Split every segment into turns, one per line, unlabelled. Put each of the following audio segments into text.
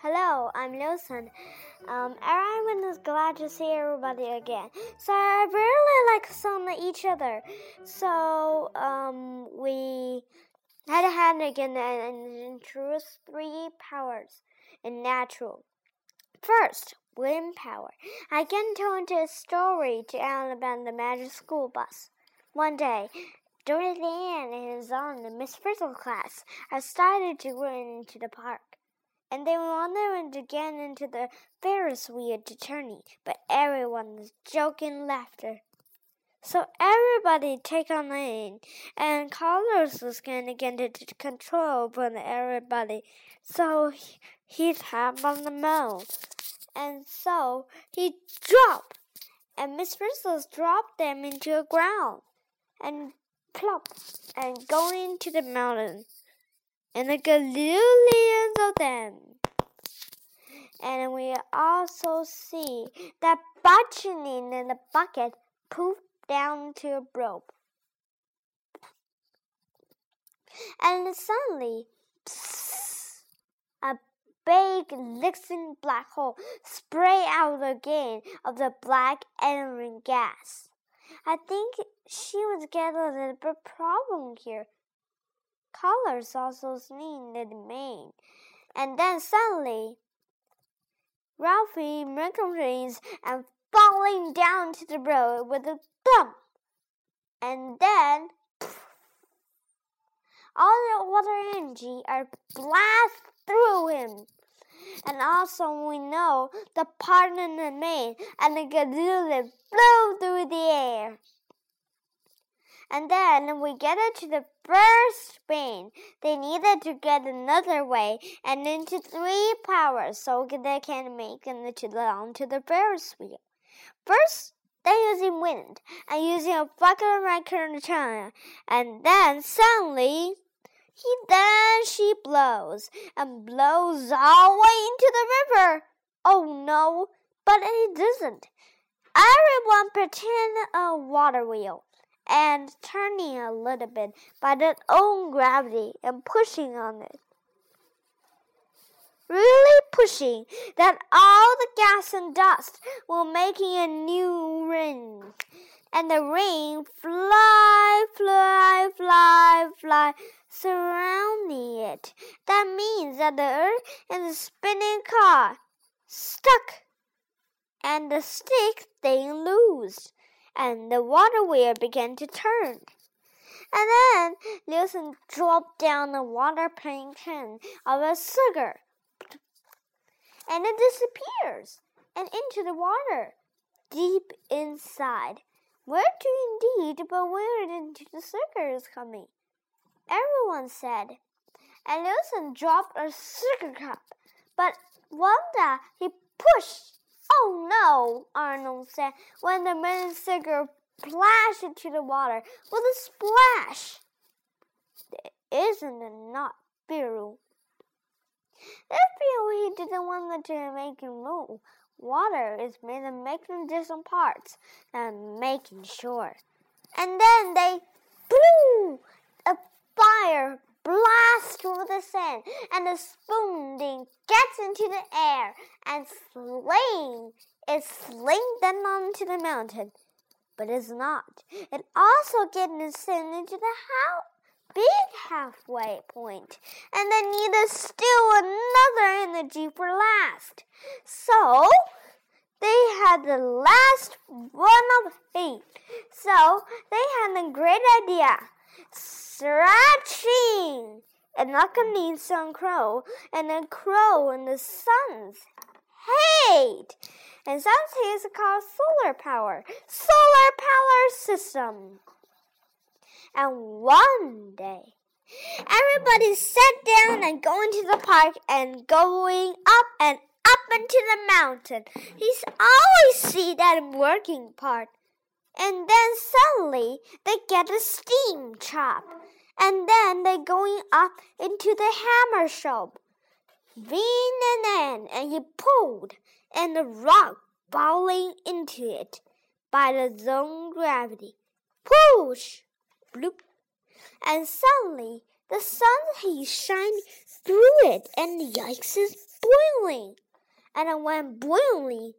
Hello, I'm Lilson. Um, everyone is glad to see everybody again. So I really like some each other. So um, we had a hand again and introduced three powers in natural. First, wind power. I can tell a story to Alan about the magic school bus. One day, Dorothy Ann and his on the Miss Frizzle class had started to run into the park and they wandered again into the Ferris wheel to turning, but everyone was joking laughter. So everybody take on in, and Carlos was going to get into control over everybody. So he, he tapped on the mound, and so he dropped, and Miss Frizzles dropped them into the ground, and plop, and going into the mountain and the gazillions of them. And we also see that buttoning in the bucket poofed down to a rope. And suddenly, psst, a big, listening black hole spray out again of the black entering gas. I think she was getting a little bit problem here colors also seen in the main. And then suddenly, Ralphie mercurises and falling down to the road with a thump. And then, all the water energy are blast through him. And also we know the part in the main and the gazelle flew through the air. And then we get it to the first spin. They needed to get another way and into three powers so they can make it to the onto the Ferris wheel. First, they're using wind and using a bucket current China, and then suddenly he then she blows and blows all the way into the river. Oh no, but it doesn't. Everyone pretend a water wheel and turning a little bit by its own gravity and pushing on it. Really pushing that all the gas and dust were making a new ring. And the ring fly, fly, fly, fly, surrounding it. That means that the earth and the spinning car stuck and the stick staying loose and the water wheel began to turn. And then Wilson dropped down the water paint can of a sugar, and it disappears and into the water, deep inside. Where to indeed, but where into the sugar is coming? Everyone said. And Wilson dropped a sugar cup, but Wanda he pushed Oh no, Arnold said when the minister splashed into the water with a splash. Isn't it not beautiful? If he didn't want to make him move, water is made of making different parts and making sure. And then they blew a fire blast through the sand, and the spoon gets into the air and sling is sling them onto the mountain. But it's not. It also gets sent into the house big halfway point, and then needed still another energy for last. So they had the last one of eight. So they had a great idea stretching. And knocking some crow, and a crow in the sun's hate. And sun's hate is called solar power. Solar power system. And one day, everybody sat down and going to the park and going up and up into the mountain. He's always see that working part and then suddenly they get a steam chop, and then they going up into the hammer shop. Vin and then and he pulled, and the rock falling into it. by the zone gravity. Whoosh! Bloop! And suddenly the sun heat shines through it, and the ice is boiling. And when boiling,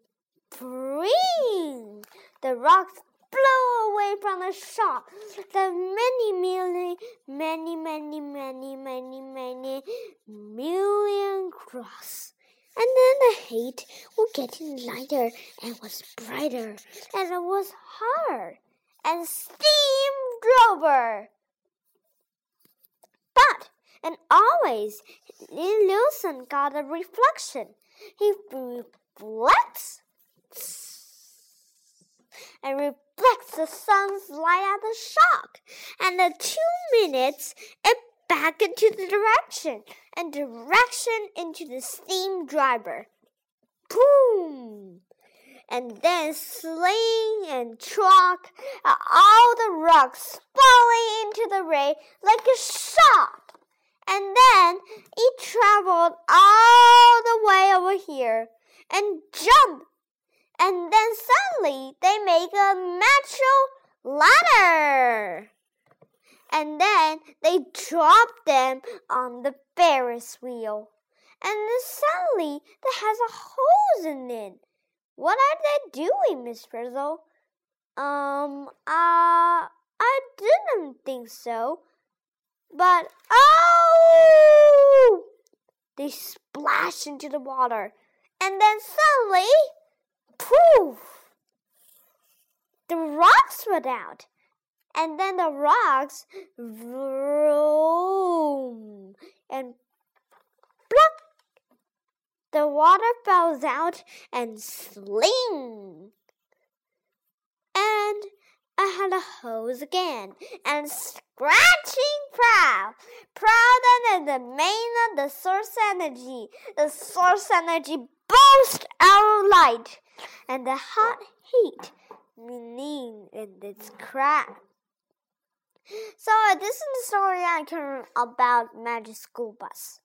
bring the rocks blow away from the shock. The many million, many, many, many, many, many million cross. And then the heat was getting lighter and was brighter, and it was hotter, and steam drove her. But, and always, Lilson got a reflection. He reflects and reflects the sun's light at the shock. And the two minutes, it back into the direction and direction into the steam driver. Boom! And then sling and truck, all the rocks falling into the rain like a shot. And then it traveled all the way over here and jumped and then suddenly they make a natural ladder. And then they drop them on the Ferris wheel. And then suddenly there has a hose in it. What are they doing, Miss Frizzle? Um, uh, I didn't think so. But, oh! They splash into the water. And then suddenly, poof! The rocks went out. And then the rocks and pluck. The water falls out and sling. And I had a hose again and scratching proud, prouder than the main of the source energy. The source energy burst our light and the hot heat meaning in its crack. So this is the story I can about Magic School Bus.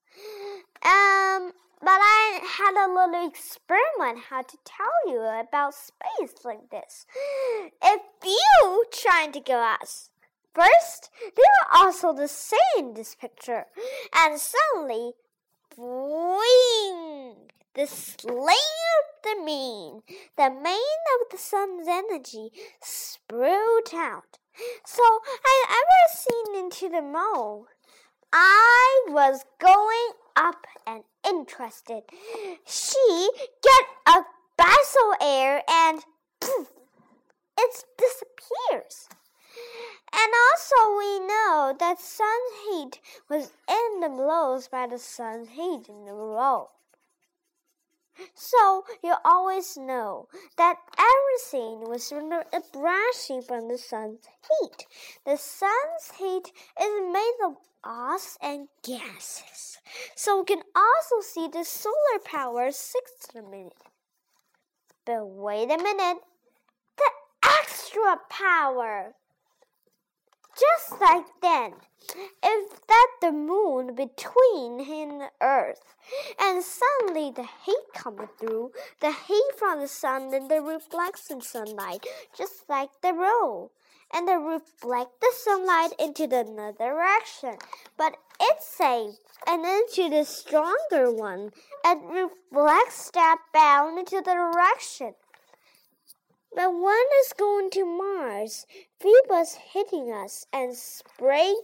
Um, but I had a little experiment how to tell you about space like this. If you trying to go us, first they were also the same in this picture, and suddenly, boing! The sling of the main, the main of the sun's energy, sprout out. So I ever seen into the mole. I was going up and interested. She get a basil air and poof, it disappears. And also we know that sun heat was in the blows by the sun heat in the roll. So you always know that everything was brushing from the sun's heat. The sun's heat is made of us and gases. So we can also see the solar power six a minute. But wait a minute, the extra power just like then, if that the moon between him and earth, and suddenly the heat coming through, the heat from the sun and the reflection sunlight, just like the roll, and they reflect the sunlight into the other direction, but it's safe and into the stronger one, and reflects that bound into the direction but one is going to Mars. Phoebus hitting us and spraying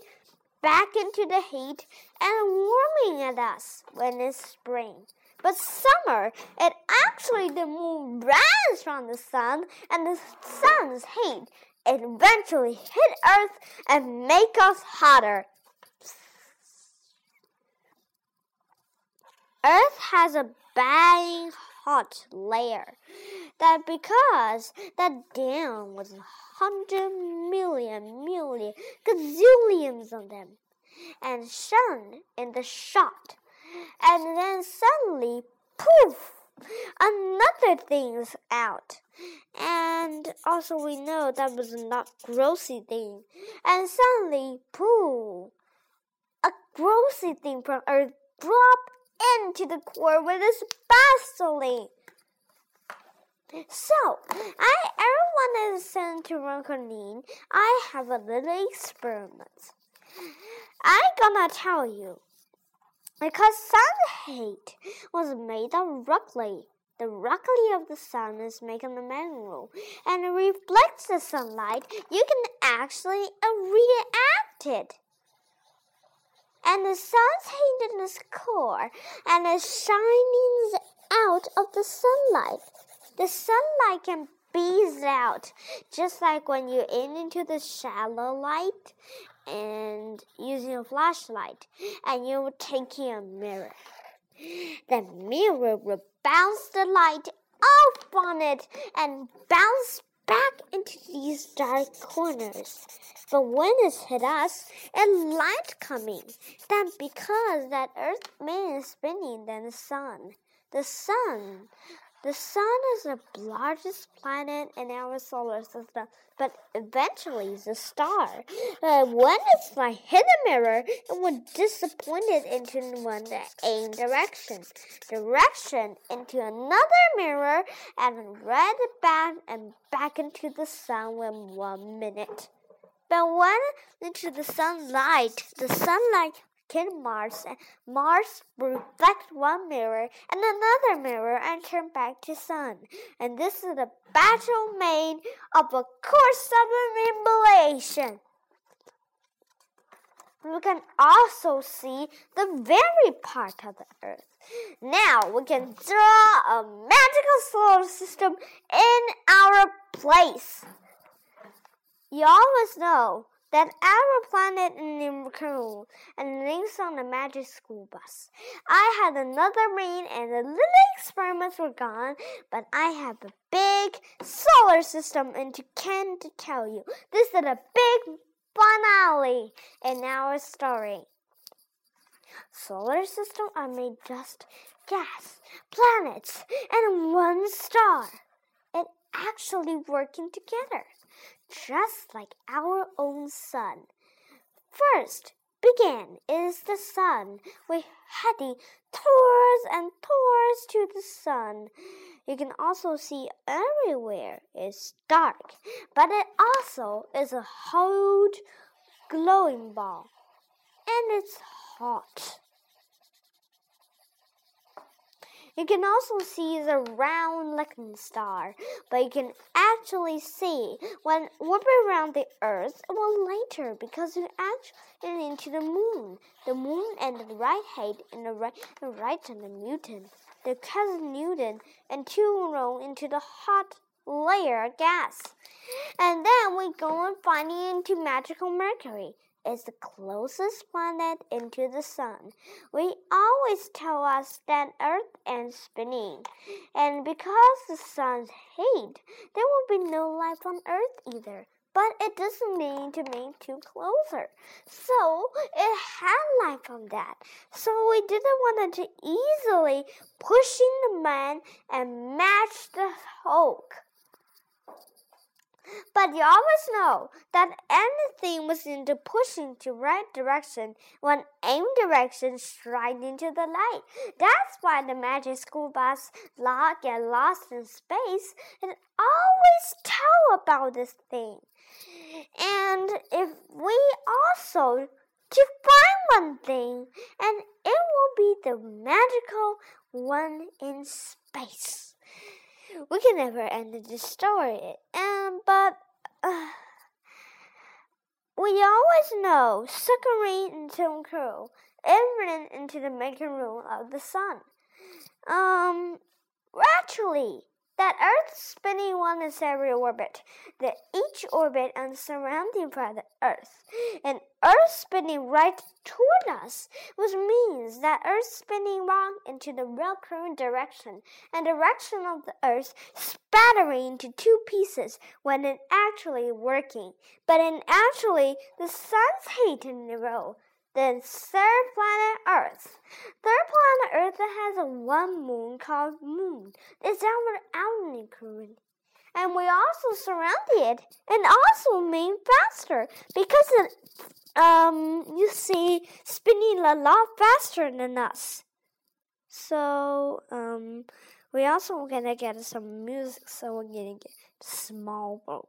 back into the heat and warming at us when it's spring. But summer, it actually the moon runs from the sun and the sun's heat eventually hit Earth and make us hotter. Earth has a bang hot layer. That because that down was a hundred million million gazillions of them, and shone in the shot, and then suddenly poof another thing's out. And also we know that was not grossy thing. And suddenly, poof, a grossy thing from Earth dropped into the core with its bustling. So, I everyone is sent to Ronconin. I have a little experiment. I'm gonna tell you. Because sun hate was made of rockly. The rockly of the sun is making the mineral and it reflects the sunlight. You can actually react it. And the sun's heat in its core and it shines out of the sunlight. The sunlight can bees out, just like when you're in into the shallow light and using a flashlight, and you're taking a mirror. The mirror will bounce the light off on it and bounce back into these dark corners. But when it hit us, a light coming. Then because that Earth man is spinning than the sun, the sun the sun is the largest planet in our solar system, but eventually it's a star. Uh, when it's like hit a mirror, it will disappoint it into one aim direction, direction into another mirror, and red back and back into the sun in one minute. But when into the sunlight, the sunlight can Mars Mars reflect one mirror and another mirror and turn back to sun. And this is the battle made of a course of elimination. We can also see the very part of the Earth. Now we can draw a magical solar system in our place. You always know that our planet in the Cool and links on the magic school bus. I had another rain and the little experiments were gone, but I have a big solar system and to can to tell you. This is a big finale in our story. Solar system are made just gas, planets, and one star. And actually working together just like our own sun. First began is the sun, with heading towards and towards to the sun. You can also see everywhere it's dark, but it also is a huge glowing ball, and it's hot. You can also see the round looking star, but you can actually see when orbit around the Earth it will later because you actually into the moon. The moon and the right height and the right the right and the Newton. The cousin Newton and two roll into the hot layer of gas. And then we go and find into magical Mercury is the closest planet into the sun. We always tell us that Earth is spinning, and because the sun's heat, there will be no life on Earth either. But it doesn't mean to make too closer. So it had life on that. So we didn't want to easily pushing the man and match the Hulk. But you always know that anything was into pushing to right direction when aim direction straight into the light. That's why the magic school bus lot get lost in space and always tell about this thing. And if we also to find one thing, and it will be the magical one in space we can never end the story. Um, but uh, we always know submarine and Tim Crow even into the making room of the sun. Um, actually, that Earth's spinning one is every orbit, that each orbit and surrounding by the Earth, and Earth spinning right toward us, which means that Earth spinning wrong into the real current direction, and direction of the Earth spattering into two pieces when it actually working, but in actually the sun's heat in the row. The third planet Earth. Third planet Earth has one moon called Moon. It's our outer current. And we also surround it and also move faster because it, um, you see, spinning a lot faster than us. So, um, We also gonna get some music, so we're gonna get small boat.